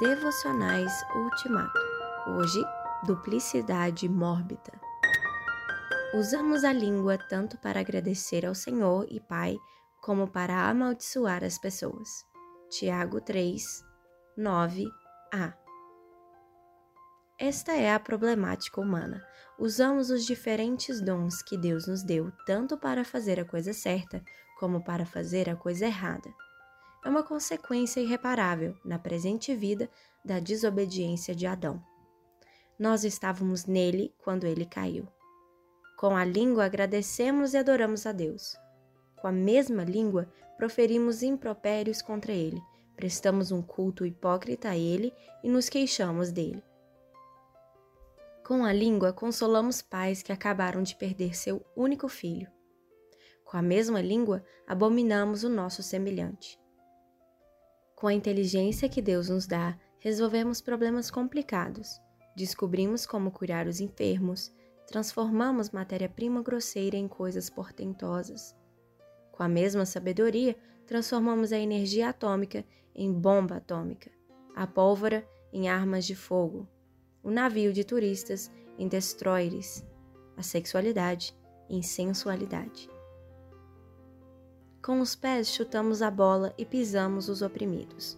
Devocionais Ultimato. Hoje, duplicidade mórbida. Usamos a língua tanto para agradecer ao Senhor e Pai, como para amaldiçoar as pessoas. Tiago 3, 9a. Esta é a problemática humana. Usamos os diferentes dons que Deus nos deu tanto para fazer a coisa certa como para fazer a coisa errada. É uma consequência irreparável na presente vida da desobediência de Adão. Nós estávamos nele quando ele caiu. Com a língua agradecemos e adoramos a Deus. Com a mesma língua proferimos impropérios contra ele, prestamos um culto hipócrita a ele e nos queixamos dele. Com a língua, consolamos pais que acabaram de perder seu único filho. Com a mesma língua, abominamos o nosso semelhante. Com a inteligência que Deus nos dá, resolvemos problemas complicados, descobrimos como curar os enfermos, transformamos matéria-prima grosseira em coisas portentosas. Com a mesma sabedoria, transformamos a energia atômica em bomba atômica, a pólvora em armas de fogo, o navio de turistas em destroyers, a sexualidade em sensualidade. Com os pés chutamos a bola e pisamos os oprimidos.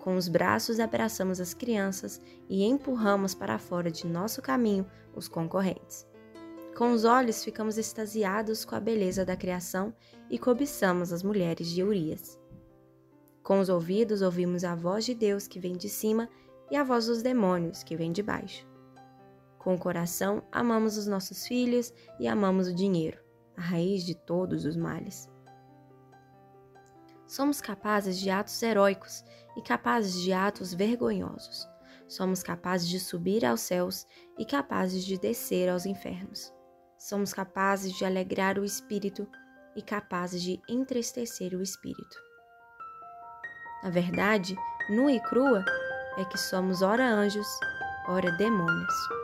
Com os braços abraçamos as crianças e empurramos para fora de nosso caminho os concorrentes. Com os olhos ficamos extasiados com a beleza da criação e cobiçamos as mulheres de Urias. Com os ouvidos ouvimos a voz de Deus que vem de cima e a voz dos demônios que vem de baixo. Com o coração, amamos os nossos filhos e amamos o dinheiro, a raiz de todos os males. Somos capazes de atos heróicos e capazes de atos vergonhosos. Somos capazes de subir aos céus e capazes de descer aos infernos. Somos capazes de alegrar o espírito e capazes de entristecer o espírito. Na verdade, nua e crua, é que somos ora anjos, ora demônios.